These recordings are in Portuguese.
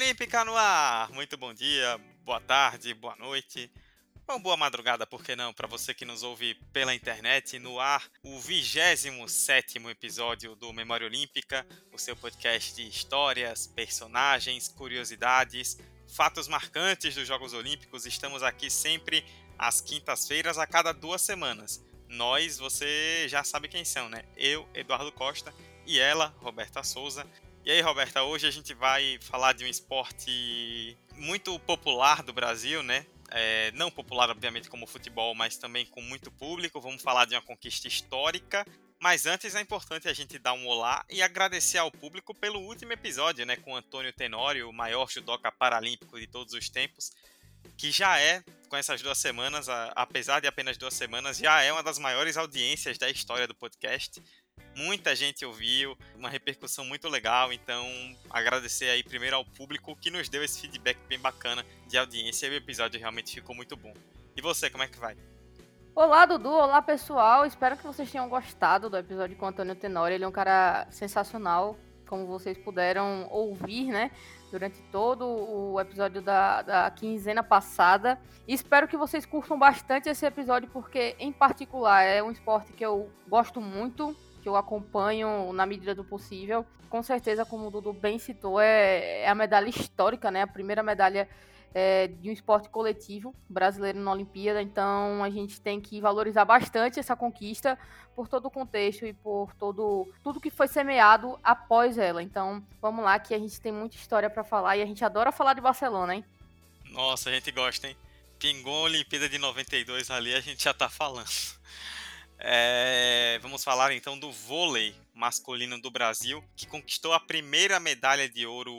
Olímpica no ar! Muito bom dia, boa tarde, boa noite. Ou boa madrugada, por que não? Para você que nos ouve pela internet, no ar, o 27 episódio do Memória Olímpica, o seu podcast de histórias, personagens, curiosidades, fatos marcantes dos Jogos Olímpicos. Estamos aqui sempre às quintas-feiras, a cada duas semanas. Nós, você já sabe quem são, né? Eu, Eduardo Costa, e ela, Roberta Souza. E aí, Roberta, hoje a gente vai falar de um esporte muito popular do Brasil, né? É, não popular, obviamente, como o futebol, mas também com muito público. Vamos falar de uma conquista histórica. Mas antes é importante a gente dar um olá e agradecer ao público pelo último episódio, né? Com Antônio Tenório, o maior judoca paralímpico de todos os tempos, que já é, com essas duas semanas, apesar de apenas duas semanas, já é uma das maiores audiências da história do podcast muita gente ouviu, uma repercussão muito legal, então agradecer aí primeiro ao público que nos deu esse feedback bem bacana de audiência e o episódio realmente ficou muito bom. E você, como é que vai? Olá, Dudu. Olá, pessoal. Espero que vocês tenham gostado do episódio com o Antônio Tenório. Ele é um cara sensacional, como vocês puderam ouvir, né? Durante todo o episódio da, da quinzena passada. E espero que vocês curtam bastante esse episódio, porque, em particular, é um esporte que eu gosto muito que eu acompanho na medida do possível. Com certeza, como o Dudu bem citou, é, é a medalha histórica, né? A primeira medalha é, de um esporte coletivo brasileiro na Olimpíada. Então a gente tem que valorizar bastante essa conquista por todo o contexto e por todo tudo que foi semeado após ela. Então vamos lá que a gente tem muita história para falar e a gente adora falar de Barcelona, hein? Nossa, a gente gosta, hein? Pingou a Olimpíada de 92 ali, a gente já tá falando. É, vamos falar então do vôlei masculino do Brasil, que conquistou a primeira medalha de ouro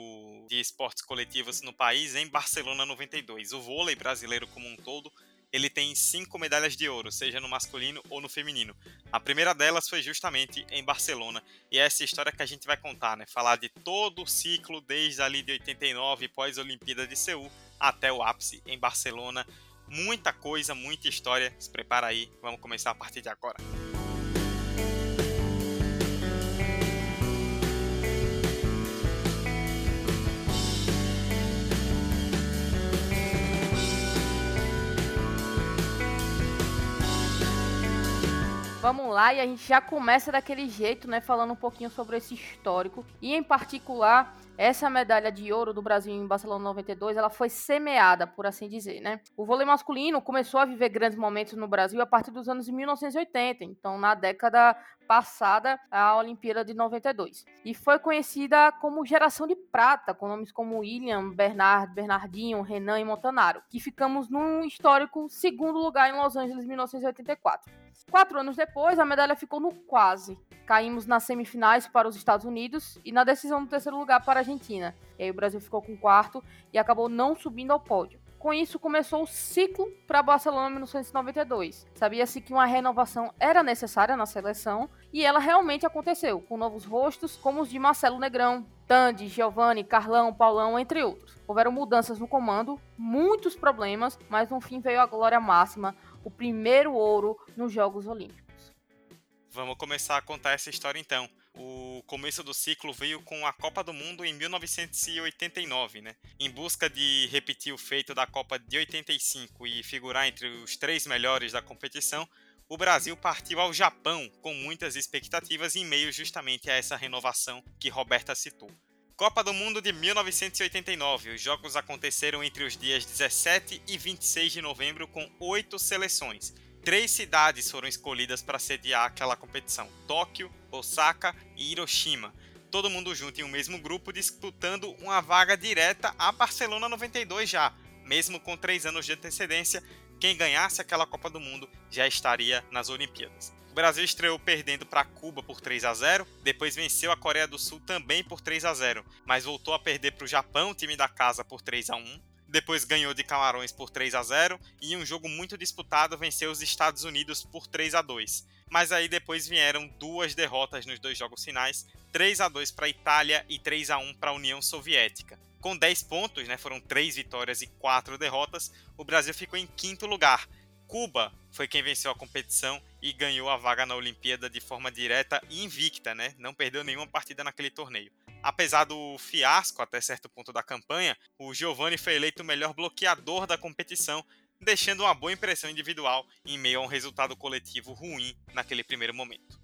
de esportes coletivos no país em Barcelona 92. O vôlei brasileiro como um todo, ele tem cinco medalhas de ouro, seja no masculino ou no feminino. A primeira delas foi justamente em Barcelona, e é essa história que a gente vai contar, né? Falar de todo o ciclo desde ali de 89, pós-Olimpíada de Seul, até o ápice em Barcelona muita coisa, muita história. Se prepara aí, vamos começar a partir de agora. Vamos lá, e a gente já começa daquele jeito, né? Falando um pouquinho sobre esse histórico. E em particular, essa medalha de ouro do Brasil em Barcelona 92, ela foi semeada, por assim dizer, né? O vôlei masculino começou a viver grandes momentos no Brasil a partir dos anos 1980, então na década passada, a Olimpíada de 92. E foi conhecida como geração de prata, com nomes como William, Bernard, Bernardinho, Renan e Montanaro, que ficamos num histórico segundo lugar em Los Angeles 1984. Quatro anos depois, a medalha ficou no quase. Caímos nas semifinais para os Estados Unidos e na decisão do terceiro lugar para a Argentina. E aí o Brasil ficou com quarto e acabou não subindo ao pódio. Com isso, começou o ciclo para Barcelona 1992. Sabia-se que uma renovação era necessária na seleção e ela realmente aconteceu, com novos rostos como os de Marcelo Negrão, Tandy, Giovanni, Carlão, Paulão, entre outros. Houveram mudanças no comando, muitos problemas, mas no fim veio a glória máxima, o primeiro ouro nos Jogos Olímpicos. Vamos começar a contar essa história então. O começo do ciclo veio com a Copa do Mundo em 1989, né? Em busca de repetir o feito da Copa de 85 e figurar entre os três melhores da competição, o Brasil partiu ao Japão com muitas expectativas em meio justamente a essa renovação que Roberta citou. Copa do Mundo de 1989. Os jogos aconteceram entre os dias 17 e 26 de novembro com oito seleções. Três cidades foram escolhidas para sediar aquela competição: Tóquio, Osaka e Hiroshima. Todo mundo junto em um mesmo grupo disputando uma vaga direta a Barcelona 92 já. Mesmo com três anos de antecedência, quem ganhasse aquela Copa do Mundo já estaria nas Olimpíadas. O Brasil estreou perdendo para Cuba por 3 a 0, depois venceu a Coreia do Sul também por 3 a 0, mas voltou a perder para o Japão, time da casa, por 3 a 1. Depois ganhou de Camarões por 3 a 0 e em um jogo muito disputado venceu os Estados Unidos por 3 a 2. Mas aí depois vieram duas derrotas nos dois jogos finais, 3 a 2 para a Itália e 3 a 1 para a União Soviética. Com 10 pontos, né, foram 3 vitórias e 4 derrotas, o Brasil ficou em quinto lugar. Cuba foi quem venceu a competição e ganhou a vaga na Olimpíada de forma direta e invicta, né? Não perdeu nenhuma partida naquele torneio. Apesar do fiasco até certo ponto da campanha, o Giovanni foi eleito o melhor bloqueador da competição, deixando uma boa impressão individual em meio a um resultado coletivo ruim naquele primeiro momento.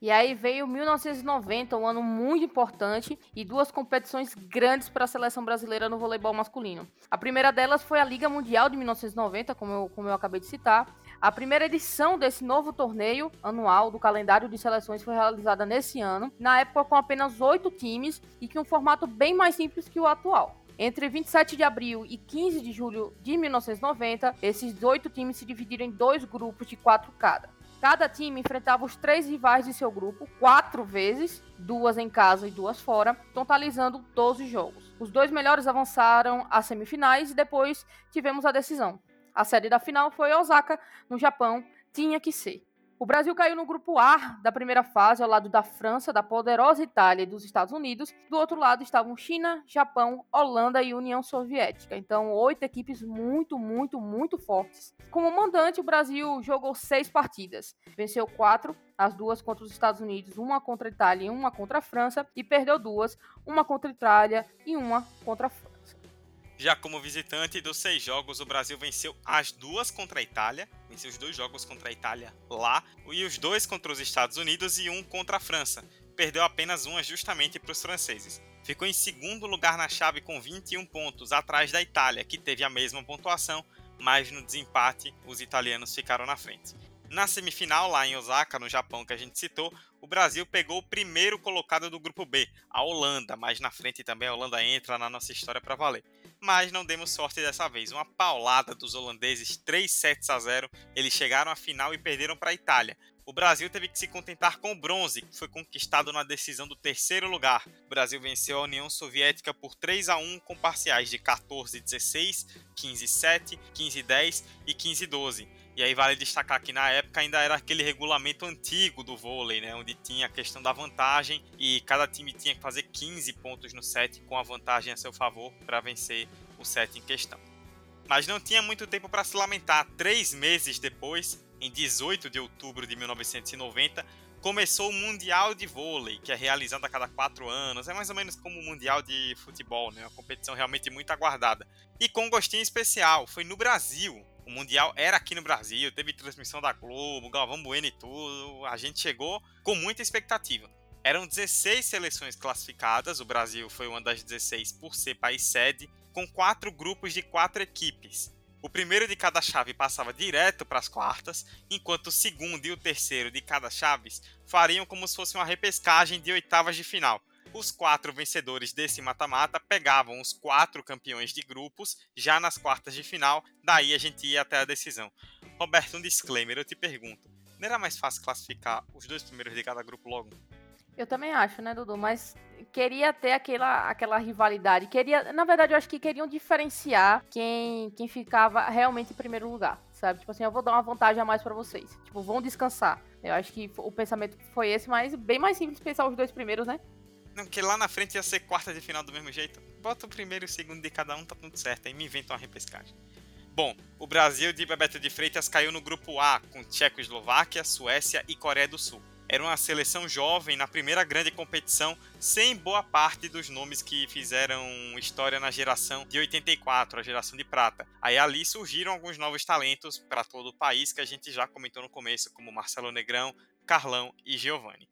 E aí veio 1990, um ano muito importante e duas competições grandes para a seleção brasileira no voleibol masculino. A primeira delas foi a Liga Mundial de 1990, como eu, como eu acabei de citar. A primeira edição desse novo torneio anual do calendário de seleções foi realizada nesse ano, na época com apenas oito times e com um formato bem mais simples que o atual. Entre 27 de abril e 15 de julho de 1990, esses oito times se dividiram em dois grupos de quatro cada. Cada time enfrentava os três rivais de seu grupo quatro vezes, duas em casa e duas fora, totalizando 12 jogos. Os dois melhores avançaram às semifinais e depois tivemos a decisão. A sede da final foi Osaka, no Japão, tinha que ser. O Brasil caiu no grupo A da primeira fase, ao lado da França, da poderosa Itália e dos Estados Unidos. Do outro lado estavam China, Japão, Holanda e União Soviética. Então, oito equipes muito, muito, muito fortes. Como mandante, o Brasil jogou seis partidas. Venceu quatro, as duas contra os Estados Unidos, uma contra a Itália e uma contra a França, e perdeu duas, uma contra a Itália e uma contra a França. Já como visitante dos seis jogos, o Brasil venceu as duas contra a Itália, venceu os dois jogos contra a Itália lá, e os dois contra os Estados Unidos e um contra a França. Perdeu apenas uma justamente para os franceses. Ficou em segundo lugar na chave com 21 pontos, atrás da Itália, que teve a mesma pontuação, mas no desempate os italianos ficaram na frente. Na semifinal, lá em Osaka, no Japão, que a gente citou, o Brasil pegou o primeiro colocado do grupo B, a Holanda, mas na frente também a Holanda entra na nossa história para valer mas não demos sorte dessa vez. Uma paulada dos holandeses, 3 sets a 0. Eles chegaram à final e perderam para a Itália. O Brasil teve que se contentar com o bronze, que foi conquistado na decisão do terceiro lugar. O Brasil venceu a União Soviética por 3 a 1 com parciais de 14-16, 15-7, 15-10 e 15-12. E aí vale destacar que na época ainda era aquele regulamento antigo do vôlei, né, onde tinha a questão da vantagem e cada time tinha que fazer 15 pontos no set com a vantagem a seu favor para vencer o set em questão. Mas não tinha muito tempo para se lamentar. Três meses depois, em 18 de outubro de 1990, começou o Mundial de Vôlei, que é realizado a cada quatro anos. É mais ou menos como o Mundial de Futebol, né? Uma competição realmente muito aguardada. E com um gostinho especial, foi no Brasil. O Mundial era aqui no Brasil, teve transmissão da Globo, Galvão Bueno e tudo. A gente chegou com muita expectativa. Eram 16 seleções classificadas, o Brasil foi uma das 16 por ser país sede, com quatro grupos de quatro equipes. O primeiro de cada chave passava direto para as quartas, enquanto o segundo e o terceiro de cada chaves fariam como se fosse uma repescagem de oitavas de final. Os quatro vencedores desse mata-mata pegavam os quatro campeões de grupos já nas quartas de final, daí a gente ia até a decisão. Roberto, um disclaimer, eu te pergunto: não era mais fácil classificar os dois primeiros de cada grupo logo? Eu também acho, né, Dudu? Mas queria ter aquela, aquela rivalidade. Queria, na verdade, eu acho que queriam diferenciar quem, quem ficava realmente em primeiro lugar, sabe? Tipo assim, eu vou dar uma vantagem a mais para vocês. Tipo, vão descansar. Eu acho que o pensamento foi esse, mas bem mais simples pensar os dois primeiros, né? Não, que lá na frente ia ser quarta de final do mesmo jeito. Bota o primeiro e o segundo de cada um, tá tudo certo. Aí me inventa uma repescagem. Bom, o Brasil de Bebeto de Freitas caiu no grupo A, com Tchecoslováquia, Suécia e Coreia do Sul. Era uma seleção jovem na primeira grande competição, sem boa parte dos nomes que fizeram história na geração de 84, a geração de prata. Aí ali surgiram alguns novos talentos para todo o país que a gente já comentou no começo, como Marcelo Negrão, Carlão e Giovanni.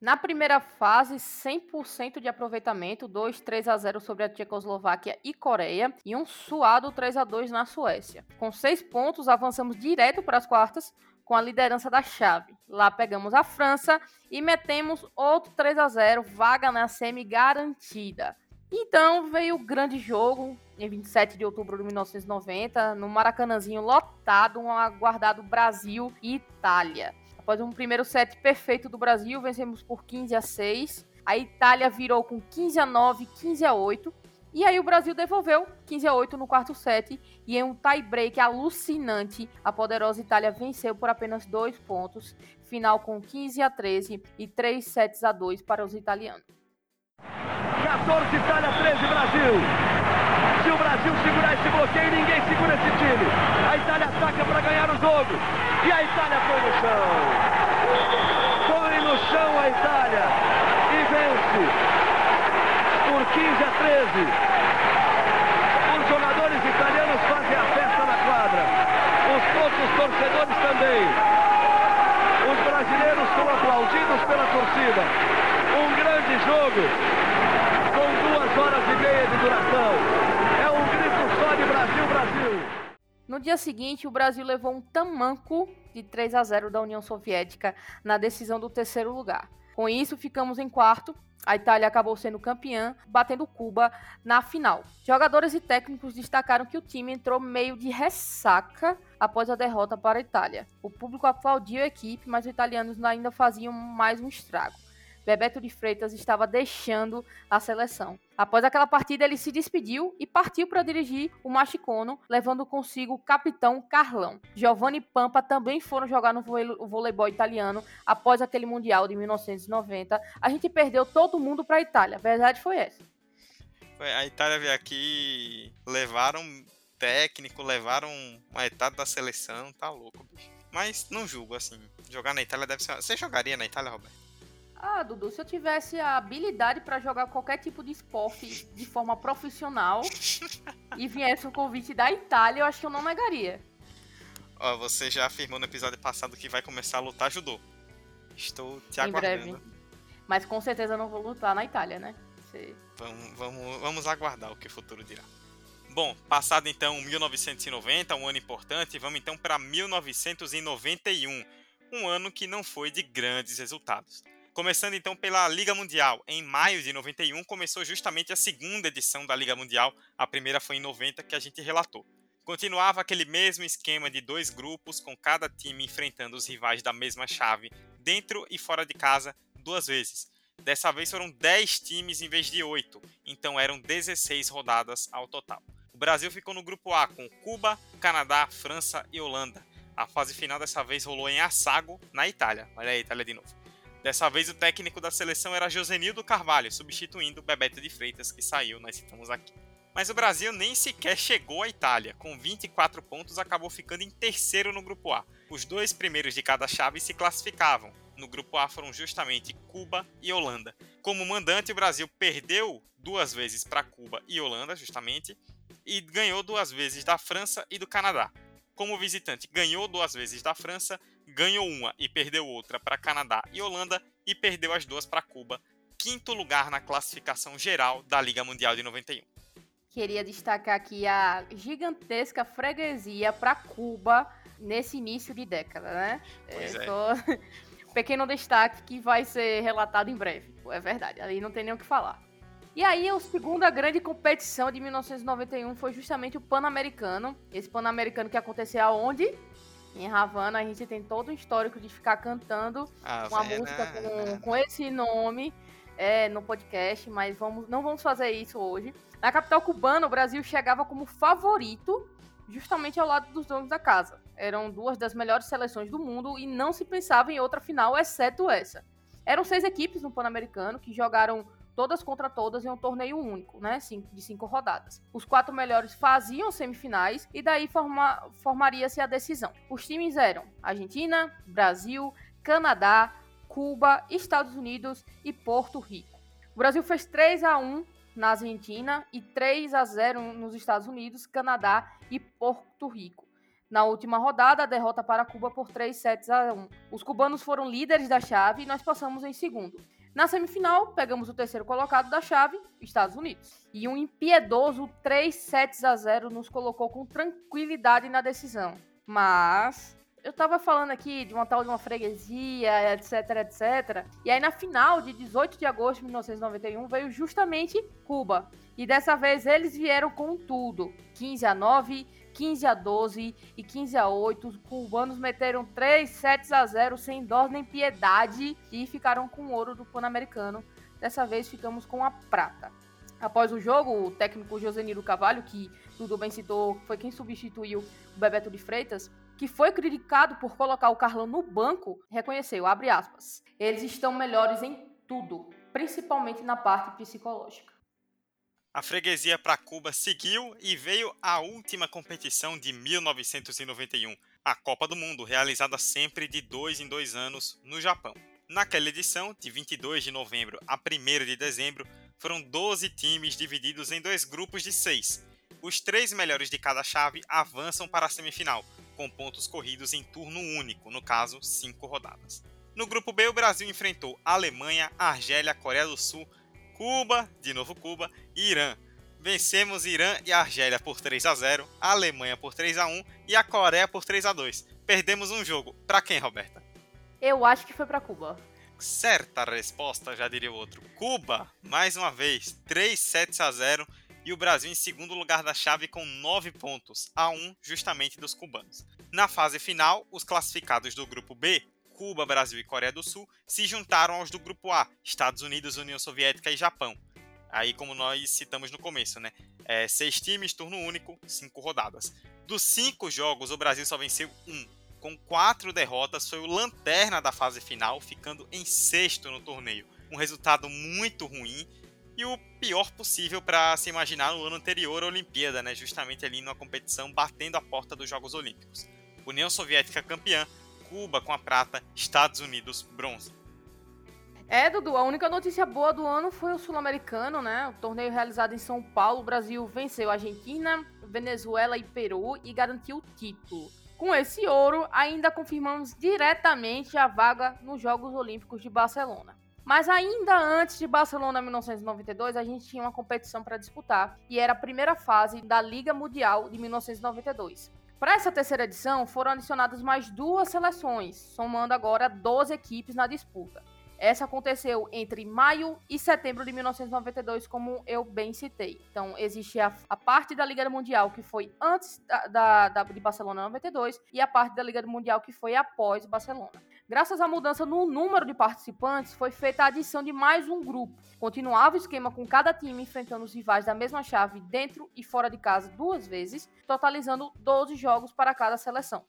Na primeira fase, 100% de aproveitamento, 2 3 a 0 sobre a Tchecoslováquia e Coreia e um suado 3 a 2 na Suécia. Com 6 pontos, avançamos direto para as quartas com a liderança da chave. Lá pegamos a França e metemos outro 3 a 0, vaga na semi garantida. Então veio o grande jogo em 27 de outubro de 1990, no Maracanãzinho lotado, um aguardado Brasil e Itália Após um primeiro set perfeito do Brasil, vencemos por 15 a 6. A Itália virou com 15 a 9, 15 a 8. E aí o Brasil devolveu 15 a 8 no quarto set e em um tie-break alucinante, a poderosa Itália venceu por apenas dois pontos, final com 15 a 13 e 3 sets a 2 para os italianos. 14 Itália, 13 Brasil. Se o Brasil segurar esse bloqueio, ninguém segura esse time. A Itália ataca para ganhar o jogo. E a Itália foi no chão. Foi no chão a Itália. E vence. Por 15 a 13. Os jogadores italianos fazem a festa na quadra. Os poucos torcedores também. Os brasileiros são aplaudidos pela torcida. Um grande jogo horas e meia de duração. É um grito só de Brasil, Brasil. No dia seguinte, o Brasil levou um tamanco de 3 a 0 da União Soviética na decisão do terceiro lugar. Com isso, ficamos em quarto. A Itália acabou sendo campeã, batendo Cuba na final. Jogadores e técnicos destacaram que o time entrou meio de ressaca após a derrota para a Itália. O público aplaudiu a equipe, mas os italianos ainda faziam mais um estrago. Bebeto de Freitas estava deixando a seleção. Após aquela partida, ele se despediu e partiu para dirigir o Machicono, levando consigo o capitão Carlão. Giovanni Pampa também foram jogar no voleibol italiano após aquele Mundial de 1990. A gente perdeu todo mundo para a Itália. A verdade foi essa. A Itália veio aqui, levaram técnico, levaram uma etapa da seleção, tá louco, bicho. Mas não julgo, assim. Jogar na Itália deve ser. Você jogaria na Itália, Roberto? Ah, Dudu, se eu tivesse a habilidade para jogar qualquer tipo de esporte de forma profissional e viesse um convite da Itália, eu acho que eu não negaria. Ó, você já afirmou no episódio passado que vai começar a lutar judô. Estou te aguardando. Em breve. Mas com certeza não vou lutar na Itália, né? Você... Vamos, vamos, vamos aguardar o que o futuro dirá. Bom, passado então 1990, um ano importante, vamos então para 1991, um ano que não foi de grandes resultados. Começando então pela Liga Mundial. Em maio de 91 começou justamente a segunda edição da Liga Mundial. A primeira foi em 90 que a gente relatou. Continuava aquele mesmo esquema de dois grupos, com cada time enfrentando os rivais da mesma chave, dentro e fora de casa, duas vezes. Dessa vez foram 10 times em vez de 8, então eram 16 rodadas ao total. O Brasil ficou no grupo A com Cuba, Canadá, França e Holanda. A fase final dessa vez rolou em Assago, na Itália. Olha aí, Itália de novo. Dessa vez o técnico da seleção era Josenildo Carvalho, substituindo Bebeto de Freitas, que saiu, nós citamos aqui. Mas o Brasil nem sequer chegou à Itália, com 24 pontos acabou ficando em terceiro no grupo A. Os dois primeiros de cada chave se classificavam. No grupo A foram justamente Cuba e Holanda. Como mandante, o Brasil perdeu duas vezes para Cuba e Holanda, justamente, e ganhou duas vezes da França e do Canadá. Como visitante, ganhou duas vezes da França, ganhou uma e perdeu outra para Canadá e Holanda e perdeu as duas para Cuba, quinto lugar na classificação geral da Liga Mundial de 91. Queria destacar aqui a gigantesca freguesia para Cuba nesse início de década, né? Pois é. Só... Pequeno destaque que vai ser relatado em breve. É verdade, aí não tem nem o que falar. E aí, a segunda grande competição de 1991 foi justamente o Pan-Americano. Esse Pan-Americano que aconteceu aonde? Em Havana, a gente tem todo o histórico de ficar cantando ah, uma música com, com esse nome é, no podcast, mas vamos, não vamos fazer isso hoje. Na capital cubana, o Brasil chegava como favorito justamente ao lado dos donos da casa. Eram duas das melhores seleções do mundo e não se pensava em outra final, exceto essa. Eram seis equipes no Pan-Americano que jogaram todas contra todas em um torneio único, né? De cinco rodadas. Os quatro melhores faziam semifinais e daí forma, formaria-se a decisão. Os times eram Argentina, Brasil, Canadá, Cuba, Estados Unidos e Porto Rico. O Brasil fez 3 a 1 na Argentina e 3 a 0 nos Estados Unidos, Canadá e Porto Rico. Na última rodada, a derrota para Cuba por 3 sets a 1. Os cubanos foram líderes da chave e nós passamos em segundo. Na semifinal, pegamos o terceiro colocado da chave, Estados Unidos. E um impiedoso 3 sets a 0 nos colocou com tranquilidade na decisão. Mas eu tava falando aqui de uma tal de uma freguesia, etc, etc. E aí na final de 18 de agosto de 1991 veio justamente Cuba. E dessa vez eles vieram com tudo. 15 a 9, 15 a 12 e 15 a 8. Os cubanos meteram 3 sets a 0 sem dó nem piedade e ficaram com o ouro do Pan-Americano. Dessa vez ficamos com a prata. Após o jogo, o técnico Joseniro Cavalho, que tudo bem citou, foi quem substituiu o Bebeto de Freitas, que foi criticado por colocar o Carlão no banco, reconheceu, abre aspas, eles estão melhores em tudo, principalmente na parte psicológica. A freguesia para Cuba seguiu e veio a última competição de 1991, a Copa do Mundo, realizada sempre de dois em dois anos no Japão. Naquela edição, de 22 de novembro a 1 de dezembro, foram 12 times divididos em dois grupos de seis. Os três melhores de cada chave avançam para a semifinal, com pontos corridos em turno único, no caso, cinco rodadas. No grupo B, o Brasil enfrentou Alemanha, Argélia, Coreia do Sul, Cuba, de novo Cuba, e Irã. Vencemos Irã e Argélia por 3 a 0, a Alemanha por 3 a 1 e a Coreia por 3 a 2. Perdemos um jogo. Para quem, Roberta? Eu acho que foi para Cuba. Certa resposta, já diria o outro. Cuba, mais uma vez, 3 sets a 0 e o Brasil em segundo lugar da chave com 9 pontos, a 1 justamente dos cubanos. Na fase final, os classificados do grupo B Cuba, Brasil e Coreia do Sul se juntaram aos do grupo A, Estados Unidos, União Soviética e Japão. Aí, como nós citamos no começo, né? É, seis times, turno único, cinco rodadas. Dos cinco jogos, o Brasil só venceu um. Com quatro derrotas, foi o lanterna da fase final, ficando em sexto no torneio. Um resultado muito ruim e o pior possível para se imaginar no ano anterior à Olimpíada, né? justamente ali numa competição batendo a porta dos Jogos Olímpicos. União Soviética campeã, Cuba com a prata, Estados Unidos bronze. É, Dudu, a única notícia boa do ano foi o Sul-Americano, né? O torneio realizado em São Paulo, o Brasil venceu a Argentina, Venezuela e Peru e garantiu o título. Com esse ouro, ainda confirmamos diretamente a vaga nos Jogos Olímpicos de Barcelona. Mas ainda antes de Barcelona 1992, a gente tinha uma competição para disputar, e era a primeira fase da Liga Mundial de 1992. Para essa terceira edição, foram adicionadas mais duas seleções, somando agora 12 equipes na disputa. Essa aconteceu entre maio e setembro de 1992, como eu bem citei. Então, existe a, a parte da Liga Mundial que foi antes da, da, da, de Barcelona 92 e a parte da Liga Mundial que foi após Barcelona. Graças à mudança no número de participantes, foi feita a adição de mais um grupo. Continuava o esquema com cada time enfrentando os rivais da mesma chave dentro e fora de casa duas vezes, totalizando 12 jogos para cada seleção.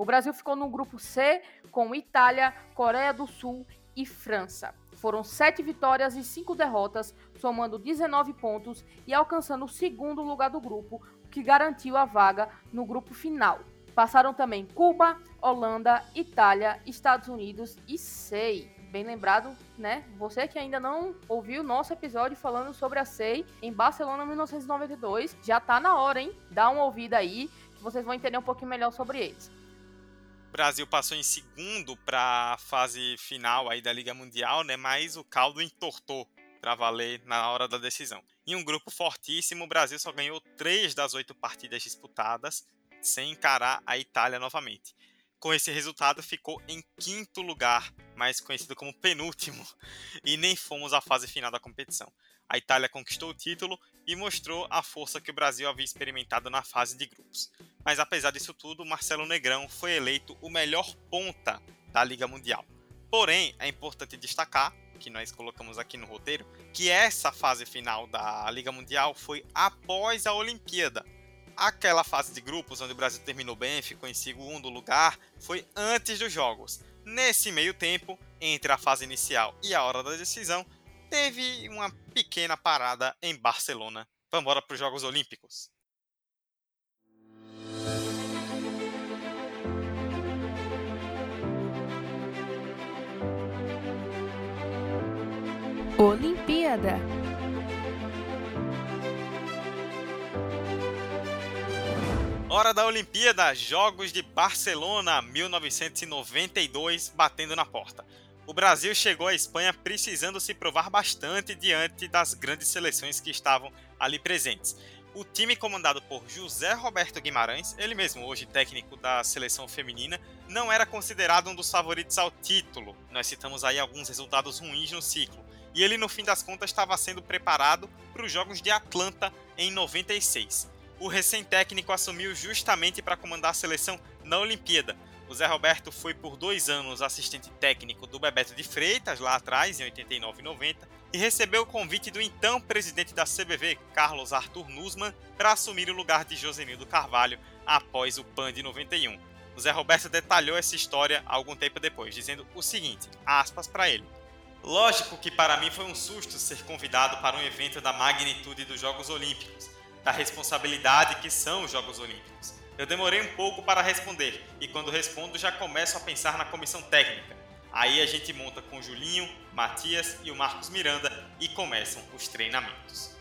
O Brasil ficou no grupo C com Itália, Coreia do Sul e França. Foram sete vitórias e cinco derrotas, somando 19 pontos e alcançando o segundo lugar do grupo, o que garantiu a vaga no grupo final. Passaram também Cuba, Holanda, Itália, Estados Unidos e SEI. Bem lembrado, né? Você que ainda não ouviu nosso episódio falando sobre a SEI em Barcelona 1992, já tá na hora, hein? Dá uma ouvida aí, que vocês vão entender um pouquinho melhor sobre eles. Brasil passou em segundo para a fase final aí da Liga Mundial, né? Mas o caldo entortou para valer na hora da decisão. Em um grupo fortíssimo, o Brasil só ganhou três das oito partidas disputadas, sem encarar a Itália novamente. Com esse resultado, ficou em quinto lugar, mais conhecido como penúltimo, e nem fomos à fase final da competição. A Itália conquistou o título e mostrou a força que o Brasil havia experimentado na fase de grupos. Mas apesar disso tudo, Marcelo Negrão foi eleito o melhor ponta da Liga Mundial. Porém, é importante destacar, que nós colocamos aqui no roteiro, que essa fase final da Liga Mundial foi após a Olimpíada, Aquela fase de grupos onde o Brasil terminou bem, ficou em segundo lugar, foi antes dos jogos. Nesse meio tempo, entre a fase inicial e a hora da decisão, teve uma pequena parada em Barcelona. Vamos embora para os Jogos Olímpicos. Olimpíada Hora da Olimpíada, Jogos de Barcelona 1992 batendo na porta. O Brasil chegou à Espanha precisando se provar bastante diante das grandes seleções que estavam ali presentes. O time comandado por José Roberto Guimarães, ele mesmo hoje técnico da seleção feminina, não era considerado um dos favoritos ao título. Nós citamos aí alguns resultados ruins no ciclo. E ele, no fim das contas, estava sendo preparado para os Jogos de Atlanta em 96. O recém-técnico assumiu justamente para comandar a seleção na Olimpíada. O Zé Roberto foi por dois anos assistente técnico do Bebeto de Freitas, lá atrás, em 89 e 90, e recebeu o convite do então presidente da CBV, Carlos Arthur Nussmann, para assumir o lugar de Josenildo Carvalho após o PAN de 91. O Zé Roberto detalhou essa história algum tempo depois, dizendo o seguinte, aspas para ele. Lógico que para mim foi um susto ser convidado para um evento da magnitude dos Jogos Olímpicos, da responsabilidade que são os Jogos Olímpicos. Eu demorei um pouco para responder e quando respondo já começo a pensar na comissão técnica. Aí a gente monta com Julinho, Matias e o Marcos Miranda e começam os treinamentos.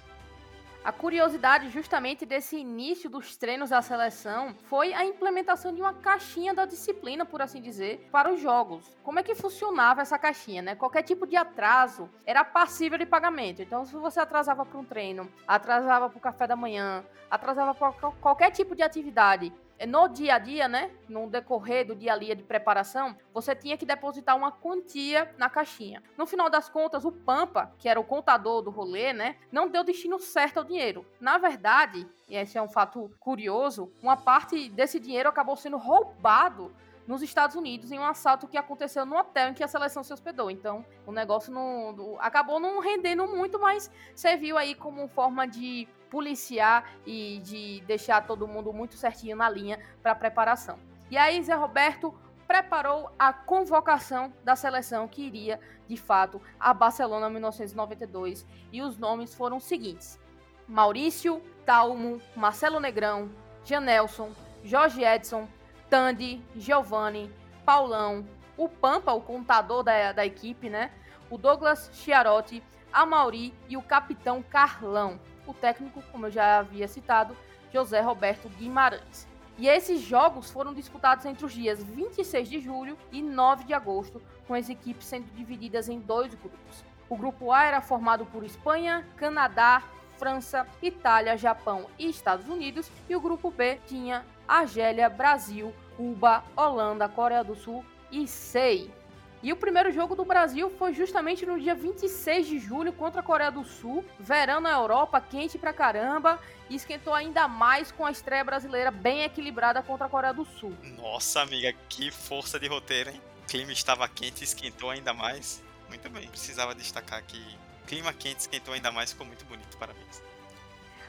A curiosidade justamente desse início dos treinos da seleção foi a implementação de uma caixinha da disciplina, por assim dizer, para os jogos. Como é que funcionava essa caixinha, né? Qualquer tipo de atraso era passível de pagamento. Então, se você atrasava para um treino, atrasava para o café da manhã, atrasava para qualquer tipo de atividade no dia a dia, né, no decorrer do dia a dia de preparação, você tinha que depositar uma quantia na caixinha. No final das contas, o Pampa, que era o contador do rolê, né, não deu destino certo ao dinheiro. Na verdade, e esse é um fato curioso, uma parte desse dinheiro acabou sendo roubado nos Estados Unidos em um assalto que aconteceu no hotel em que a seleção se hospedou. Então, o negócio não, acabou não rendendo muito, mas serviu aí como forma de policiar e de deixar todo mundo muito certinho na linha para a preparação. E aí, Zé Roberto preparou a convocação da seleção que iria, de fato, a Barcelona 1992 e os nomes foram os seguintes: Maurício, Talmo, Marcelo Negrão, Janelson, Jorge Edson, Tandy, Giovanni, Paulão, o Pampa, o contador da, da equipe, né? O Douglas Chiarotti, a Mauri e o capitão Carlão. O técnico, como eu já havia citado, José Roberto Guimarães. E esses jogos foram disputados entre os dias 26 de julho e 9 de agosto, com as equipes sendo divididas em dois grupos. O grupo A era formado por Espanha, Canadá, França, Itália, Japão e Estados Unidos, e o grupo B tinha Argélia, Brasil, Cuba, Holanda, Coreia do Sul e SEI. E o primeiro jogo do Brasil foi justamente no dia 26 de julho contra a Coreia do Sul. Verão na Europa, quente pra caramba. E esquentou ainda mais com a estreia brasileira bem equilibrada contra a Coreia do Sul. Nossa, amiga, que força de roteiro, hein? O clima estava quente e esquentou ainda mais. Muito bem, precisava destacar que clima quente esquentou ainda mais, ficou muito bonito, parabéns.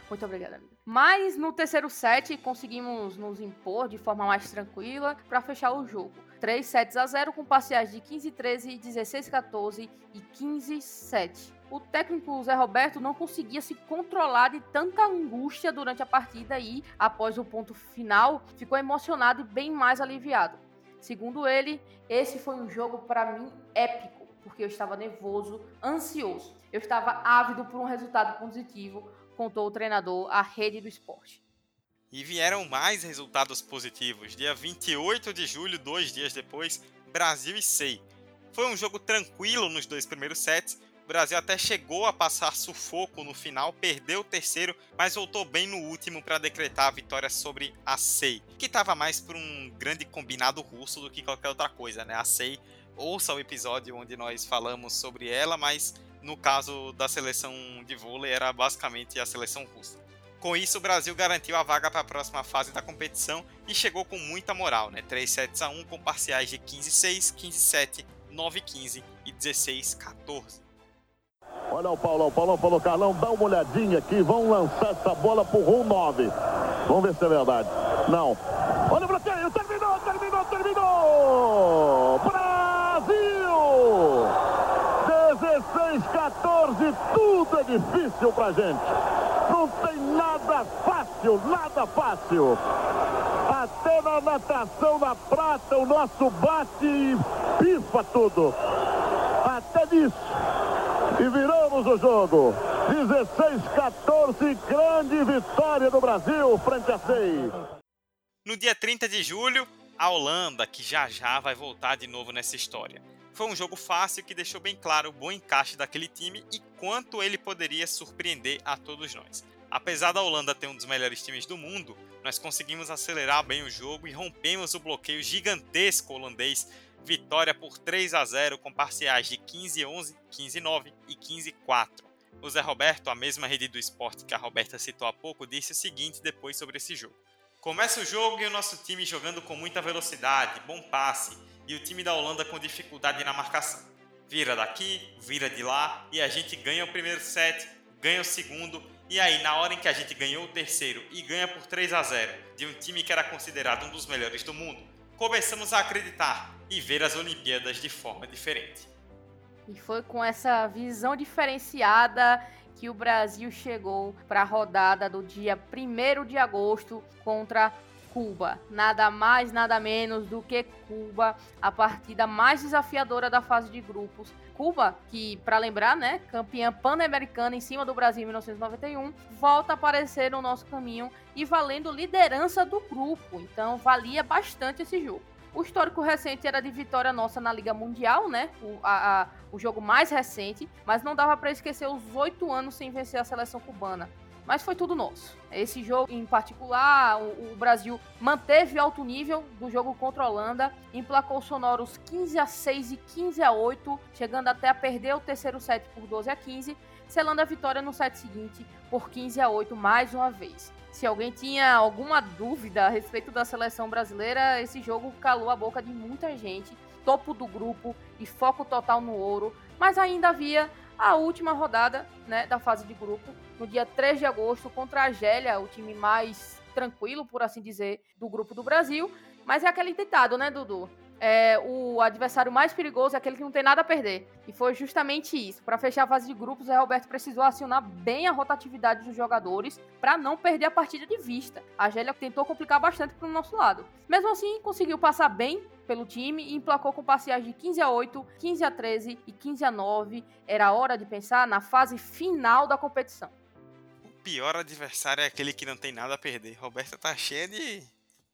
Muito obrigada, amiga. Mas no terceiro set conseguimos nos impor de forma mais tranquila para fechar o jogo. 3 sets a 0 com parciais de 15-13, 16-14 e 15-7. O técnico Zé Roberto não conseguia se controlar de tanta angústia durante a partida e, após o ponto final, ficou emocionado e bem mais aliviado. Segundo ele, esse foi um jogo para mim épico, porque eu estava nervoso, ansioso. Eu estava ávido por um resultado positivo, contou o treinador à rede do esporte. E vieram mais resultados positivos. Dia 28 de julho, dois dias depois, Brasil e SEI. Foi um jogo tranquilo nos dois primeiros sets. O Brasil até chegou a passar sufoco no final, perdeu o terceiro, mas voltou bem no último para decretar a vitória sobre a SEI, que estava mais por um grande combinado russo do que qualquer outra coisa, né? A SEI, ouça o episódio onde nós falamos sobre ela, mas no caso da seleção de vôlei, era basicamente a seleção russa. Com isso, o Brasil garantiu a vaga para a próxima fase da competição e chegou com muita moral, né? 3 sets a 1 com parciais de 15-6, 15-7, 9-15 e 16-14. Olha o Paulão, o Paulão falou, Carlão, dá uma olhadinha aqui, vão lançar essa bola pro Rum 9. Vamos ver se é verdade. Não. Olha o bloqueio, terminou, terminou, terminou! Brasil! 16, 14, tudo é difícil pra gente. Nada fácil, nada fácil. Até na natação na prata o nosso bate pifa tudo. Até nisso. E viramos o jogo. 16, 14, grande vitória do Brasil frente a 6. No dia 30 de julho, a Holanda, que já já vai voltar de novo nessa história. Foi um jogo fácil que deixou bem claro o bom encaixe daquele time e quanto ele poderia surpreender a todos nós. Apesar da Holanda ter um dos melhores times do mundo, nós conseguimos acelerar bem o jogo e rompemos o bloqueio gigantesco holandês. Vitória por 3 a 0 com parciais de 15-11, 15-9 e 15-4. O Zé Roberto, a mesma rede do esporte que a Roberta citou há pouco, disse o seguinte depois sobre esse jogo. Começa o jogo e o nosso time jogando com muita velocidade, bom passe, e o time da Holanda com dificuldade na marcação. Vira daqui, vira de lá, e a gente ganha o primeiro set, ganha o segundo, e aí na hora em que a gente ganhou o terceiro e ganha por 3 a 0 de um time que era considerado um dos melhores do mundo, começamos a acreditar e ver as Olimpíadas de forma diferente. E foi com essa visão diferenciada que o Brasil chegou para a rodada do dia 1 de agosto contra Cuba. Nada mais, nada menos do que Cuba, a partida mais desafiadora da fase de grupos. Cuba, que, para lembrar, né, campeã pan-americana em cima do Brasil em 1991, volta a aparecer no nosso caminho e valendo liderança do grupo. Então, valia bastante esse jogo. O histórico recente era de vitória nossa na Liga Mundial, né? O, a, a, o jogo mais recente, mas não dava para esquecer os oito anos sem vencer a seleção cubana. Mas foi tudo nosso. Esse jogo em particular, o, o Brasil manteve alto nível do jogo contra a Holanda, emplacou sonoros 15 a 6 e 15 a 8, chegando até a perder o terceiro set por 12 a 15, selando a vitória no set seguinte por 15 a 8 mais uma vez. Se alguém tinha alguma dúvida a respeito da seleção brasileira, esse jogo calou a boca de muita gente. Topo do grupo e foco total no ouro, mas ainda havia a última rodada né, da fase de grupo, no dia 3 de agosto, contra a Argélia, o time mais tranquilo, por assim dizer, do grupo do Brasil. Mas é aquele ditado, né, Dudu? É, o adversário mais perigoso é aquele que não tem nada a perder. E foi justamente isso. Para fechar a fase de grupos, o Roberto precisou acionar bem a rotatividade dos jogadores para não perder a partida de vista. A Gélia tentou complicar bastante para o nosso lado. Mesmo assim, conseguiu passar bem pelo time e emplacou com parciais de 15 a 8, 15 a 13 e 15 a 9. Era hora de pensar na fase final da competição. O pior adversário é aquele que não tem nada a perder. Roberta tá cheia de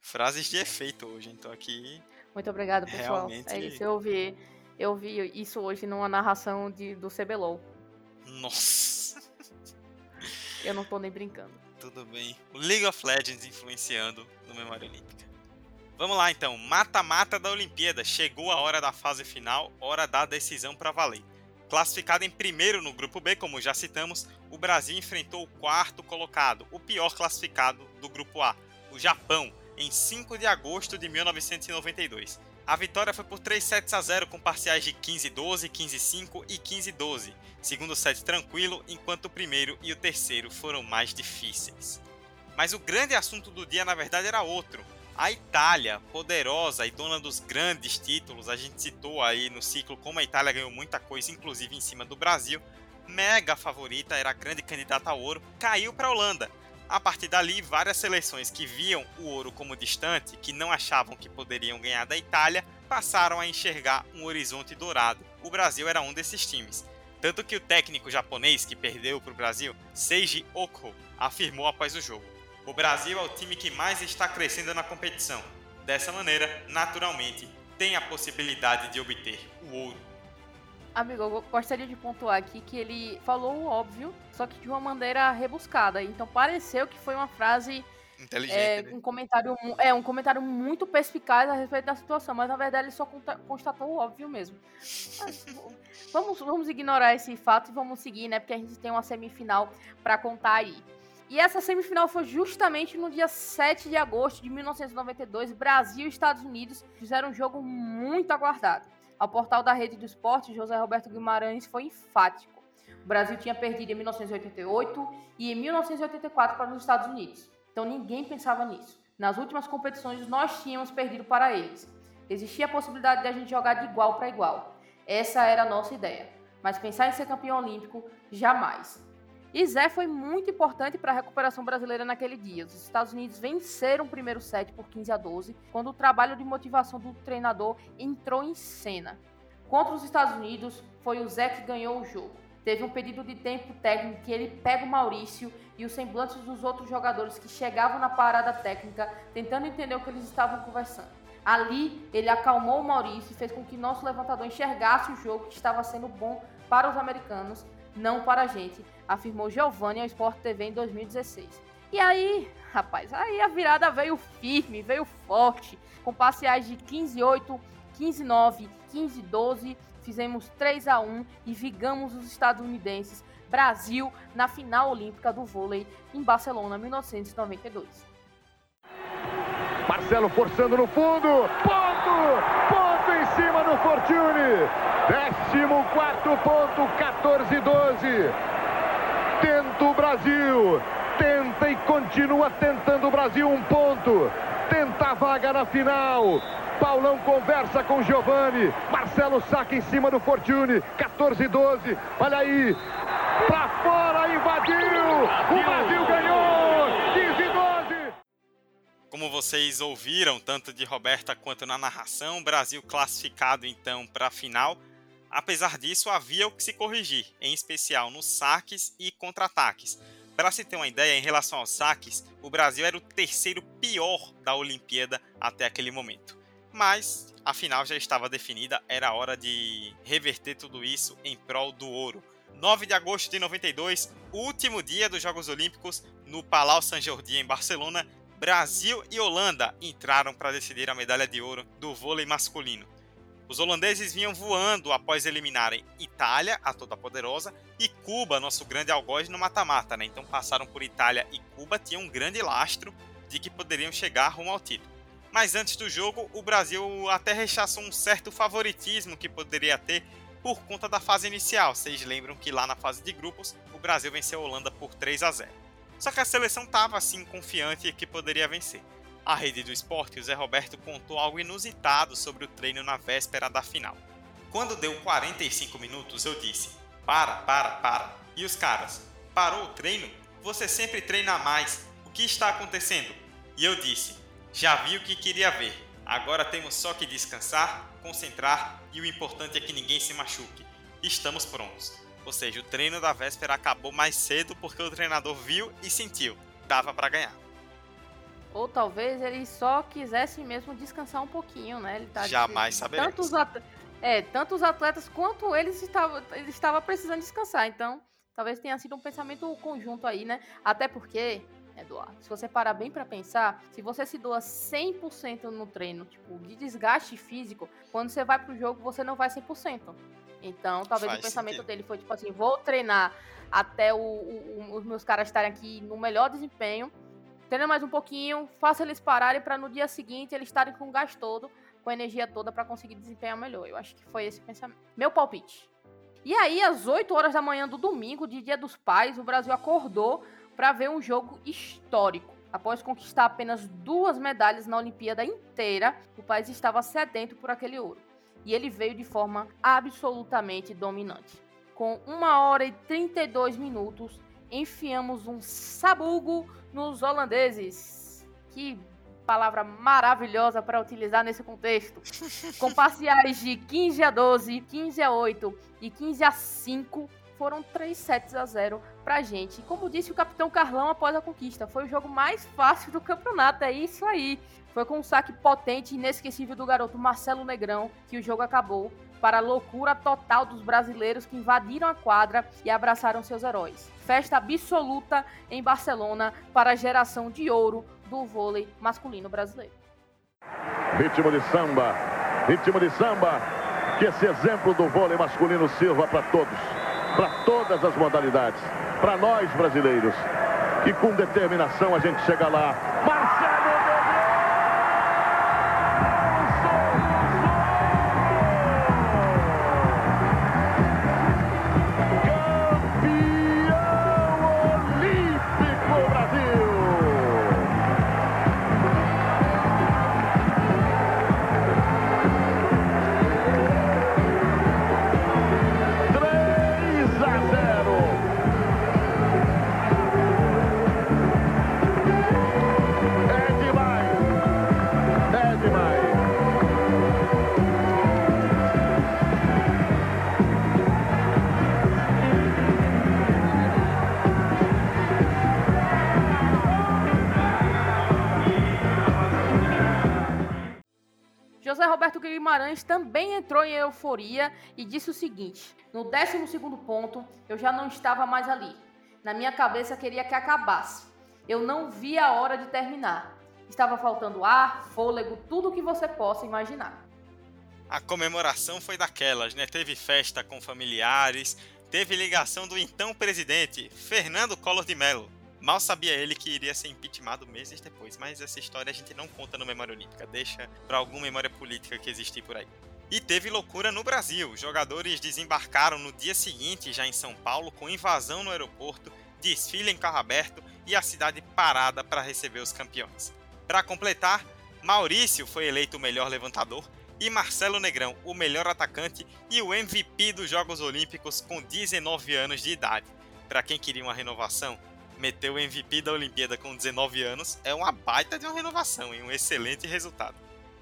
frases de efeito hoje, então aqui muito obrigado, pessoal. Realmente... É isso, eu vi, eu vi isso hoje numa narração de, do CBLOL. Nossa! Eu não tô nem brincando. Tudo bem. O League of Legends influenciando no Memória Olímpica. Vamos lá então, mata-mata da Olimpíada. Chegou a hora da fase final, hora da decisão para valer. Classificado em primeiro no grupo B, como já citamos, o Brasil enfrentou o quarto colocado, o pior classificado do grupo A, o Japão, em 5 de agosto de 1992. A vitória foi por 3 sets a 0 com parciais de 15-12, 15-5 e 15-12. Segundo set tranquilo, enquanto o primeiro e o terceiro foram mais difíceis. Mas o grande assunto do dia na verdade era outro. A Itália, poderosa e dona dos grandes títulos, a gente citou aí no ciclo como a Itália ganhou muita coisa, inclusive em cima do Brasil, mega favorita, era a grande candidata ao ouro, caiu para a Holanda a partir dali, várias seleções que viam o ouro como distante, que não achavam que poderiam ganhar da Itália, passaram a enxergar um horizonte dourado. O Brasil era um desses times. Tanto que o técnico japonês que perdeu para o Brasil, Seiji Oko, afirmou após o jogo: O Brasil é o time que mais está crescendo na competição. Dessa maneira, naturalmente, tem a possibilidade de obter o ouro. Amigo, eu gostaria de pontuar aqui que ele falou o óbvio, só que de uma maneira rebuscada. Então pareceu que foi uma frase Inteligente, é, né? um comentário é um comentário muito perspicaz a respeito da situação, mas na verdade ele só constatou o óbvio mesmo. Mas, vamos, vamos ignorar esse fato e vamos seguir, né? Porque a gente tem uma semifinal para contar aí. E essa semifinal foi justamente no dia 7 de agosto de 1992. Brasil e Estados Unidos fizeram um jogo muito aguardado. Ao portal da Rede do Esporte, José Roberto Guimarães foi enfático. O Brasil tinha perdido em 1988 e em 1984 para os Estados Unidos. Então ninguém pensava nisso. Nas últimas competições nós tínhamos perdido para eles. Existia a possibilidade de a gente jogar de igual para igual. Essa era a nossa ideia. Mas pensar em ser campeão olímpico, jamais. E Zé foi muito importante para a recuperação brasileira naquele dia. Os Estados Unidos venceram o primeiro set por 15 a 12, quando o trabalho de motivação do treinador entrou em cena. Contra os Estados Unidos, foi o Zé que ganhou o jogo. Teve um pedido de tempo técnico que ele pega o Maurício e os semblantes dos outros jogadores que chegavam na parada técnica, tentando entender o que eles estavam conversando. Ali, ele acalmou o Maurício e fez com que nosso levantador enxergasse o jogo que estava sendo bom para os americanos não para a gente, afirmou Giovanni ao Sport TV em 2016. E aí, rapaz, aí a virada veio firme, veio forte, com parciais de 15-8, 15-9, 15-12, fizemos 3 a 1 e vigamos os estadunidenses, Brasil na final olímpica do vôlei em Barcelona, 1992. Marcelo forçando no fundo. Ponto! Ponto em cima do Fortune. 14 ponto, 14 12. Tenta o Brasil. Tenta e continua tentando o Brasil um ponto. Tenta a vaga na final. Paulão conversa com Giovani. Marcelo saca em cima do Fortune. 14 12. Olha aí. Pra fora, invadiu. O Brasil ganhou. 15 12. Como vocês ouviram, tanto de Roberta quanto na narração, o Brasil classificado então para a final. Apesar disso, havia o que se corrigir, em especial nos saques e contra-ataques. Para se ter uma ideia, em relação aos saques, o Brasil era o terceiro pior da Olimpíada até aquele momento. Mas a final já estava definida, era hora de reverter tudo isso em prol do ouro. 9 de agosto de 92, último dia dos Jogos Olímpicos, no Palau San Jordi, em Barcelona, Brasil e Holanda entraram para decidir a medalha de ouro do vôlei masculino. Os holandeses vinham voando após eliminarem Itália, a toda poderosa, e Cuba, nosso grande algoz no mata-mata, né? Então passaram por Itália e Cuba, tinham um grande lastro de que poderiam chegar rumo ao título. Mas antes do jogo, o Brasil até rechaçou um certo favoritismo que poderia ter por conta da fase inicial. Vocês lembram que lá na fase de grupos, o Brasil venceu a Holanda por 3 a 0. Só que a seleção estava assim confiante que poderia vencer. A rede do esporte, o Zé Roberto contou algo inusitado sobre o treino na véspera da final. Quando deu 45 minutos, eu disse: Para, para, para. E os caras: Parou o treino? Você sempre treina mais. O que está acontecendo? E eu disse: Já vi o que queria ver. Agora temos só que descansar, concentrar e o importante é que ninguém se machuque. Estamos prontos. Ou seja, o treino da véspera acabou mais cedo porque o treinador viu e sentiu. Dava para ganhar. Ou talvez ele só quisesse mesmo descansar um pouquinho, né? Ele tá Jamais saberemos. Tanto os, at... é, tanto os atletas quanto eles estavam ele estava precisando descansar. Então, talvez tenha sido um pensamento conjunto aí, né? Até porque, Eduardo, se você parar bem para pensar, se você se doa 100% no treino, tipo, de desgaste físico, quando você vai pro jogo, você não vai 100%. Então, talvez Faz o pensamento sentido. dele foi tipo assim, vou treinar até o- o- o- os meus caras estarem aqui no melhor desempenho, treina mais um pouquinho, faça eles pararem para no dia seguinte eles estarem com o gás todo, com a energia toda para conseguir desempenhar melhor. Eu acho que foi esse pensamento. Meu palpite. E aí, às 8 horas da manhã do domingo, de Dia dos Pais, o Brasil acordou para ver um jogo histórico. Após conquistar apenas duas medalhas na Olimpíada inteira, o país estava sedento por aquele ouro. E ele veio de forma absolutamente dominante. Com 1 hora e 32 minutos, enfiamos um sabugo nos holandeses. Que palavra maravilhosa para utilizar nesse contexto. Com parciais de 15 a 12, 15 a 8 e 15 a 5, foram 3 sets a 0 pra gente. E como disse o capitão Carlão após a conquista, foi o jogo mais fácil do campeonato, é isso aí. Foi com um saque potente e inesquecível do garoto Marcelo Negrão que o jogo acabou, para a loucura total dos brasileiros que invadiram a quadra e abraçaram seus heróis. Festa absoluta em Barcelona para a geração de ouro do vôlei masculino brasileiro. Ritmo de samba, ritmo de samba. Que esse exemplo do vôlei masculino sirva para todos, para todas as modalidades, para nós brasileiros. E com determinação a gente chega lá. Guimarães também entrou em euforia e disse o seguinte: No 12 ponto, eu já não estava mais ali. Na minha cabeça queria que acabasse. Eu não via a hora de terminar. Estava faltando ar, fôlego, tudo o que você possa imaginar. A comemoração foi daquelas, né? Teve festa com familiares, teve ligação do então presidente Fernando Collor de Mello. Mal sabia ele que iria ser impeachmentado meses depois, mas essa história a gente não conta no Memória Olímpica, deixa para alguma memória política que existe por aí. E teve loucura no Brasil. Jogadores desembarcaram no dia seguinte, já em São Paulo, com invasão no aeroporto, desfile em carro aberto e a cidade parada para receber os campeões. Para completar, Maurício foi eleito o melhor levantador e Marcelo Negrão o melhor atacante e o MVP dos Jogos Olímpicos com 19 anos de idade. Para quem queria uma renovação, meter o MVP da Olimpíada com 19 anos é uma baita de uma renovação e um excelente resultado.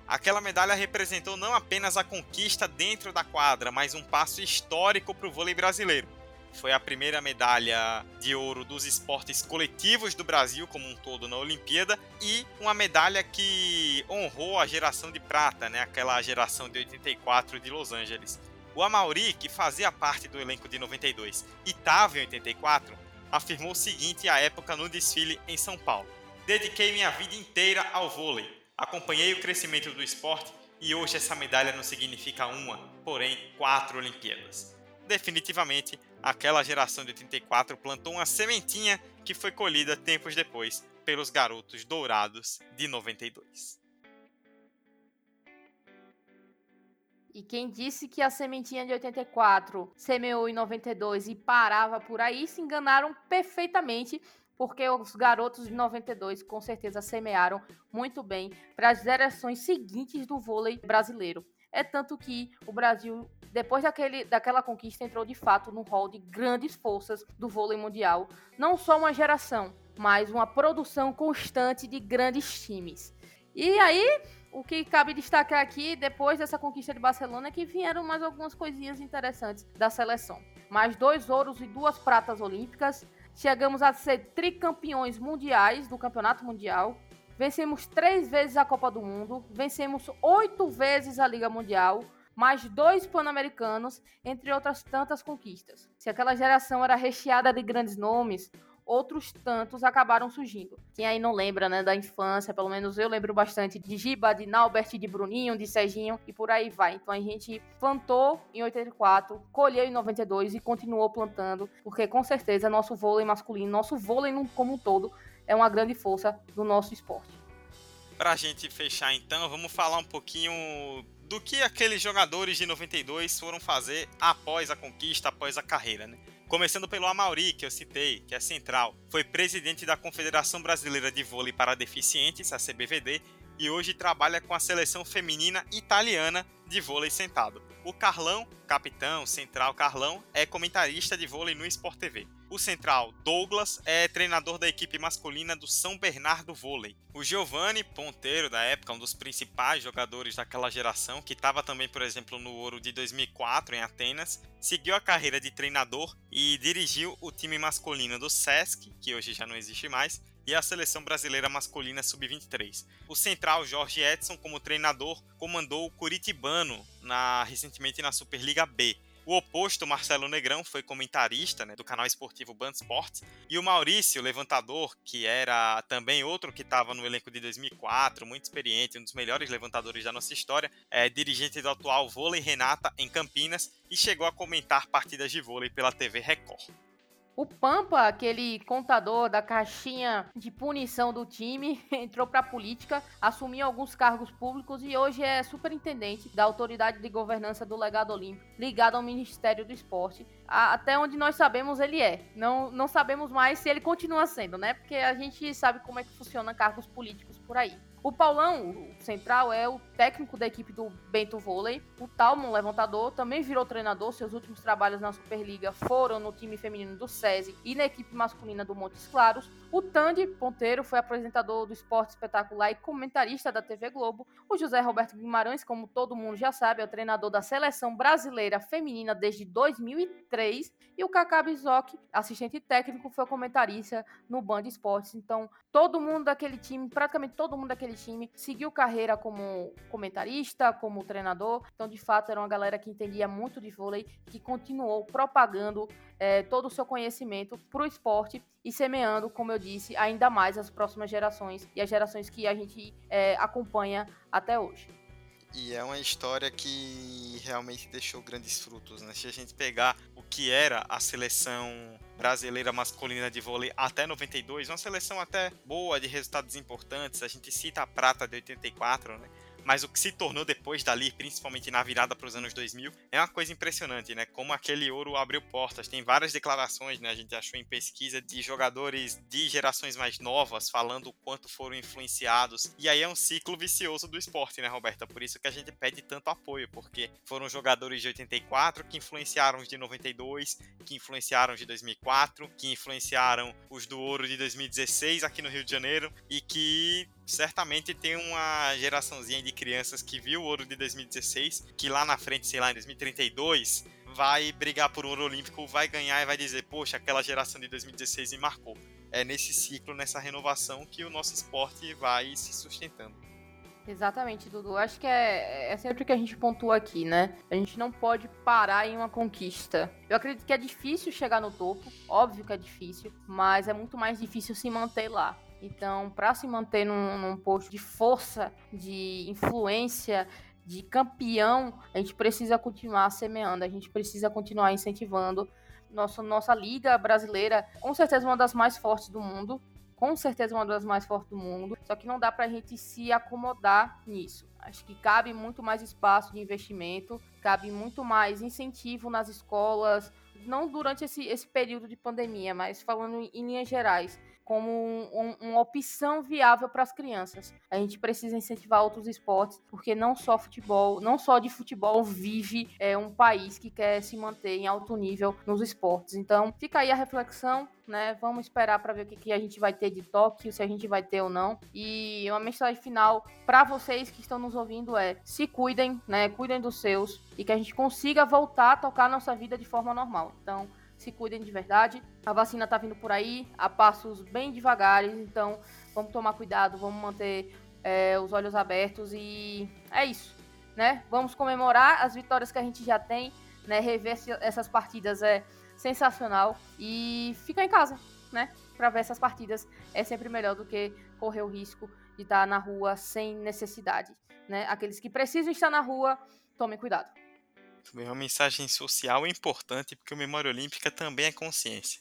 Aquela medalha representou não apenas a conquista dentro da quadra, mas um passo histórico para o vôlei brasileiro. Foi a primeira medalha de ouro dos esportes coletivos do Brasil como um todo na Olimpíada e uma medalha que honrou a geração de prata, né? aquela geração de 84 de Los Angeles. O Amauri, que fazia parte do elenco de 92 e estava em 84, afirmou o seguinte à época no desfile em São Paulo: Dediquei minha vida inteira ao vôlei Acompanhei o crescimento do esporte e hoje essa medalha não significa uma, porém quatro Olimpíadas. Definitivamente, aquela geração de 84 plantou uma sementinha que foi colhida tempos depois pelos garotos dourados de 92. E quem disse que a sementinha de 84 semeou em 92 e parava por aí se enganaram perfeitamente, porque os garotos de 92 com certeza semearam muito bem para as gerações seguintes do vôlei brasileiro. É tanto que o Brasil, depois daquele, daquela conquista, entrou de fato no hall de grandes forças do vôlei mundial. Não só uma geração, mas uma produção constante de grandes times. E aí, o que cabe destacar aqui, depois dessa conquista de Barcelona, é que vieram mais algumas coisinhas interessantes da seleção. Mais dois ouros e duas pratas olímpicas, Chegamos a ser tricampeões mundiais do Campeonato Mundial. Vencemos três vezes a Copa do Mundo. Vencemos oito vezes a Liga Mundial. Mais dois Pan-Americanos, entre outras tantas conquistas. Se aquela geração era recheada de grandes nomes, outros tantos acabaram surgindo. Quem aí não lembra, né, da infância, pelo menos eu lembro bastante de Giba, de Naubert, de Bruninho, de Serginho e por aí vai. Então a gente plantou em 84, colheu em 92 e continuou plantando, porque com certeza nosso vôlei masculino, nosso vôlei como um todo, é uma grande força do nosso esporte. Pra gente fechar então, vamos falar um pouquinho do que aqueles jogadores de 92 foram fazer após a conquista, após a carreira, né? Começando pelo Amauri, que eu citei, que é central. Foi presidente da Confederação Brasileira de Vôlei para Deficientes, a CBVD, e hoje trabalha com a seleção feminina italiana de vôlei sentado. O Carlão, capitão central Carlão, é comentarista de vôlei no Sport TV. O central Douglas é treinador da equipe masculina do São Bernardo Vôlei. O Giovanni Ponteiro, da época, um dos principais jogadores daquela geração, que estava também, por exemplo, no Ouro de 2004 em Atenas, seguiu a carreira de treinador e dirigiu o time masculino do SESC, que hoje já não existe mais, e a seleção brasileira masculina sub-23. O central Jorge Edson, como treinador, comandou o Curitibano na, recentemente na Superliga B. O oposto, Marcelo Negrão, foi comentarista né, do canal esportivo Band Sports. E o Maurício, levantador, que era também outro que estava no elenco de 2004, muito experiente, um dos melhores levantadores da nossa história, é dirigente do atual Vôlei Renata em Campinas e chegou a comentar partidas de vôlei pela TV Record. O Pampa, aquele contador da caixinha de punição do time, entrou para a política, assumiu alguns cargos públicos e hoje é superintendente da Autoridade de Governança do Legado Olímpico, ligado ao Ministério do Esporte. Até onde nós sabemos, ele é. Não, não sabemos mais se ele continua sendo, né? Porque a gente sabe como é que funciona cargos políticos por aí. O Paulão, o central, é o técnico da equipe do Bento Vôlei. O Talmon, levantador, também virou treinador. Seus últimos trabalhos na Superliga foram no time feminino do SESI e na equipe masculina do Montes Claros. O Tandy Ponteiro foi apresentador do Esporte Espetacular e comentarista da TV Globo. O José Roberto Guimarães, como todo mundo já sabe, é o treinador da seleção brasileira feminina desde 2003. E o Kaká Bizoc, assistente técnico, foi comentarista no Band Esportes. Então, todo mundo daquele time, praticamente todo mundo daquele time, seguiu carreira como comentarista, como treinador. Então, de fato, era uma galera que entendia muito de vôlei, que continuou propagando é, todo o seu conhecimento para o esporte e semeando, como eu disse, ainda mais as próximas gerações e as gerações que a gente é, acompanha até hoje. E é uma história que realmente deixou grandes frutos, né? Se a gente pegar o que era a seleção brasileira masculina de vôlei até 92, uma seleção até boa de resultados importantes. A gente cita a prata de 84, né? Mas o que se tornou depois dali, principalmente na virada para os anos 2000, é uma coisa impressionante, né? Como aquele ouro abriu portas. Tem várias declarações, né? A gente achou em pesquisa de jogadores de gerações mais novas falando o quanto foram influenciados. E aí é um ciclo vicioso do esporte, né, Roberta? Por isso que a gente pede tanto apoio, porque foram jogadores de 84 que influenciaram os de 92, que influenciaram os de 2004, que influenciaram os do ouro de 2016 aqui no Rio de Janeiro e que certamente tem uma geraçãozinha de crianças que viu o ouro de 2016, que lá na frente, sei lá, em 2032, vai brigar por ouro olímpico, vai ganhar e vai dizer, poxa, aquela geração de 2016 me marcou. É nesse ciclo, nessa renovação que o nosso esporte vai se sustentando. Exatamente, Dudu. Acho que é, é sempre o que a gente pontua aqui, né? A gente não pode parar em uma conquista. Eu acredito que é difícil chegar no topo, óbvio que é difícil, mas é muito mais difícil se manter lá. Então, para se manter num, num posto de força, de influência, de campeão, a gente precisa continuar semeando, a gente precisa continuar incentivando. Nossa, nossa liga brasileira, com certeza uma das mais fortes do mundo, com certeza uma das mais fortes do mundo, só que não dá para a gente se acomodar nisso. Acho que cabe muito mais espaço de investimento, cabe muito mais incentivo nas escolas, não durante esse, esse período de pandemia, mas falando em linhas gerais como um, uma opção viável para as crianças. A gente precisa incentivar outros esportes, porque não só futebol, não só de futebol vive é, um país que quer se manter em alto nível nos esportes. Então, fica aí a reflexão, né? Vamos esperar para ver o que, que a gente vai ter de Tóquio, se a gente vai ter ou não. E uma mensagem final para vocês que estão nos ouvindo é: se cuidem, né? Cuidem dos seus e que a gente consiga voltar a tocar nossa vida de forma normal. Então, se cuidem de verdade. A vacina tá vindo por aí, a passos bem devagares, então vamos tomar cuidado, vamos manter é, os olhos abertos e é isso, né? Vamos comemorar as vitórias que a gente já tem, né? Rever essas partidas é sensacional e ficar em casa, né? Para ver essas partidas é sempre melhor do que correr o risco de estar na rua sem necessidade, né? Aqueles que precisam estar na rua, tomem cuidado. Uma mensagem social é importante porque o Memória Olímpica também é consciência.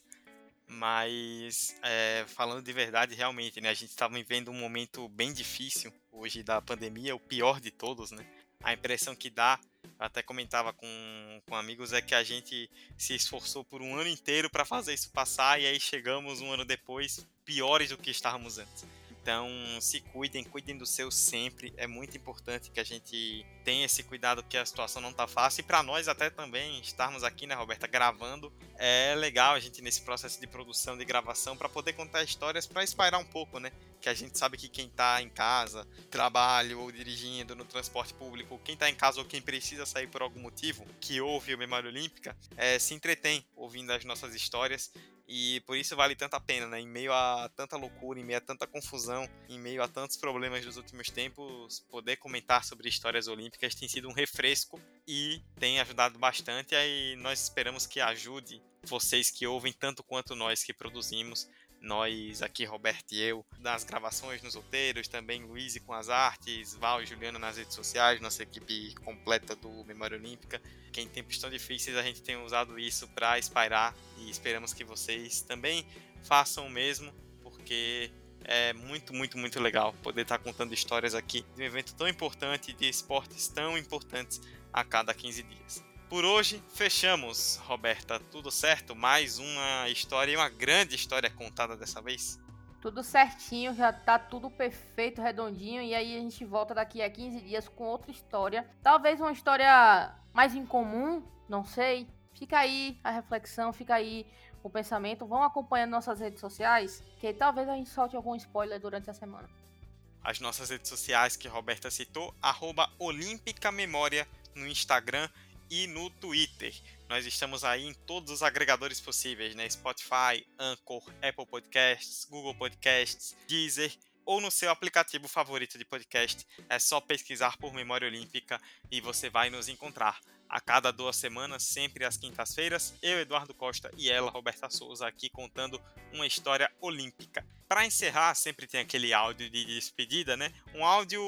Mas, é, falando de verdade, realmente, né, a gente estava vivendo um momento bem difícil hoje da pandemia, o pior de todos, né? A impressão que dá, até comentava com, com amigos, é que a gente se esforçou por um ano inteiro para fazer isso passar e aí chegamos um ano depois piores do que estávamos antes. Então, se cuidem, cuidem do seu sempre. É muito importante que a gente tenha esse cuidado, porque a situação não tá fácil. E para nós, até também, estarmos aqui, né, Roberta, gravando, é legal a gente nesse processo de produção, de gravação, para poder contar histórias, para espairar um pouco, né? Que a gente sabe que quem tá em casa, trabalho ou dirigindo no transporte público, quem tá em casa ou quem precisa sair por algum motivo, que ouve o Memória Olímpica, é, se entretém ouvindo as nossas histórias e por isso vale tanto a pena, né? Em meio a tanta loucura, em meio a tanta confusão, em meio a tantos problemas dos últimos tempos, poder comentar sobre histórias olímpicas tem sido um refresco e tem ajudado bastante. E nós esperamos que ajude vocês que ouvem tanto quanto nós que produzimos nós aqui, Roberto e eu, nas gravações, nos roteiros, também Luiz com as artes, Val e Juliana nas redes sociais, nossa equipe completa do Memória Olímpica. Que em tempos tão difíceis a gente tem usado isso para espairar e esperamos que vocês também façam o mesmo, porque é muito, muito, muito legal poder estar tá contando histórias aqui de um evento tão importante, de esportes tão importantes a cada 15 dias. Por hoje, fechamos, Roberta. Tudo certo? Mais uma história e uma grande história contada dessa vez? Tudo certinho, já tá tudo perfeito, redondinho. E aí a gente volta daqui a 15 dias com outra história. Talvez uma história mais incomum, não sei. Fica aí a reflexão, fica aí o pensamento. Vão acompanhando nossas redes sociais, que talvez a gente solte algum spoiler durante a semana. As nossas redes sociais que Roberta citou, arroba Olímpica Memória no Instagram e no Twitter. Nós estamos aí em todos os agregadores possíveis, né? Spotify, Anchor, Apple Podcasts, Google Podcasts, Deezer ou no seu aplicativo favorito de podcast. É só pesquisar por Memória Olímpica e você vai nos encontrar. A cada duas semanas, sempre às quintas-feiras, eu, Eduardo Costa, e ela, Roberta Souza, aqui contando uma história olímpica. Para encerrar, sempre tem aquele áudio de despedida, né? Um áudio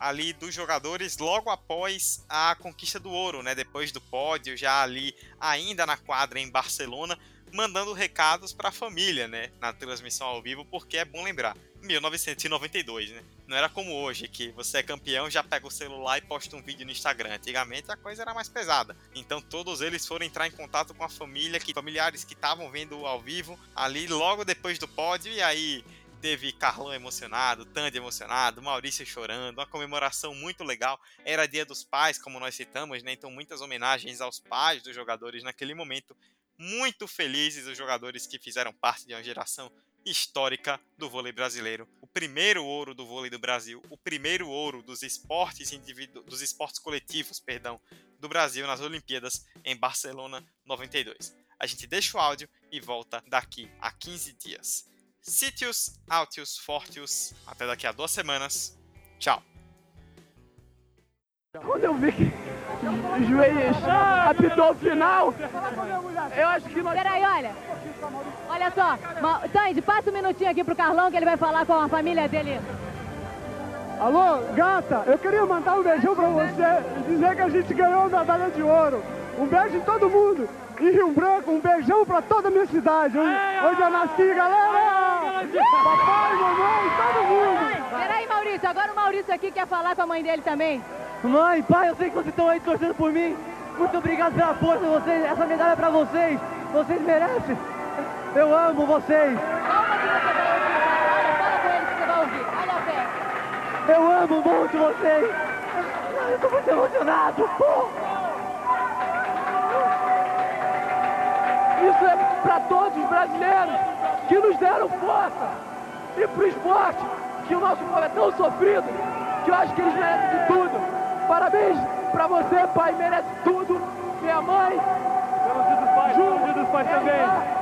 ali dos jogadores logo após a conquista do ouro, né? Depois do pódio, já ali ainda na quadra em Barcelona, mandando recados para a família, né? Na transmissão ao vivo, porque é bom lembrar, 1992, né? Não era como hoje, que você é campeão, já pega o celular e posta um vídeo no Instagram. Antigamente a coisa era mais pesada. Então todos eles foram entrar em contato com a família, que familiares que estavam vendo ao vivo ali logo depois do pódio, e aí teve Carlão emocionado, Tandy emocionado, Maurício chorando, uma comemoração muito legal. Era Dia dos Pais, como nós citamos, né? Então muitas homenagens aos pais dos jogadores naquele momento muito felizes os jogadores que fizeram parte de uma geração histórica do vôlei brasileiro. O primeiro ouro do vôlei do Brasil, o primeiro ouro dos esportes individu dos esportes coletivos, perdão, do Brasil nas Olimpíadas em Barcelona 92. A gente deixa o áudio e volta daqui a 15 dias. Sítios, Altius, Fortius, até daqui a duas semanas. Tchau! Quando eu vi que juiz apitou o final, eu acho que nós... Peraí, olha. Olha só. Tandy, passa um minutinho aqui pro Carlão que ele vai falar com a família dele. Alô, gata, eu queria mandar um beijão pra você e dizer que a gente ganhou a medalha de ouro. Um beijo em todo mundo. Em Rio Branco, um beijão pra toda a minha cidade, onde, onde eu nasci, galera! Papai, mamãe, todo mundo! Peraí, Maurício. Agora o Maurício aqui quer falar com a mãe dele também. Mãe, pai, eu sei que vocês estão aí torcendo por mim. Muito obrigado pela força vocês. Essa medalha é pra vocês. Vocês merecem. Eu amo vocês. Eu amo muito vocês. Eu tô muito emocionado. Isso é pra todos os brasileiros que nos deram força. E pro esporte, que o nosso povo é tão sofrido, que eu acho que eles merecem de tudo. Parabéns pra você, pai. Merece tudo. Minha mãe. Pelo dia dos pais. Pelo dia dos pais também.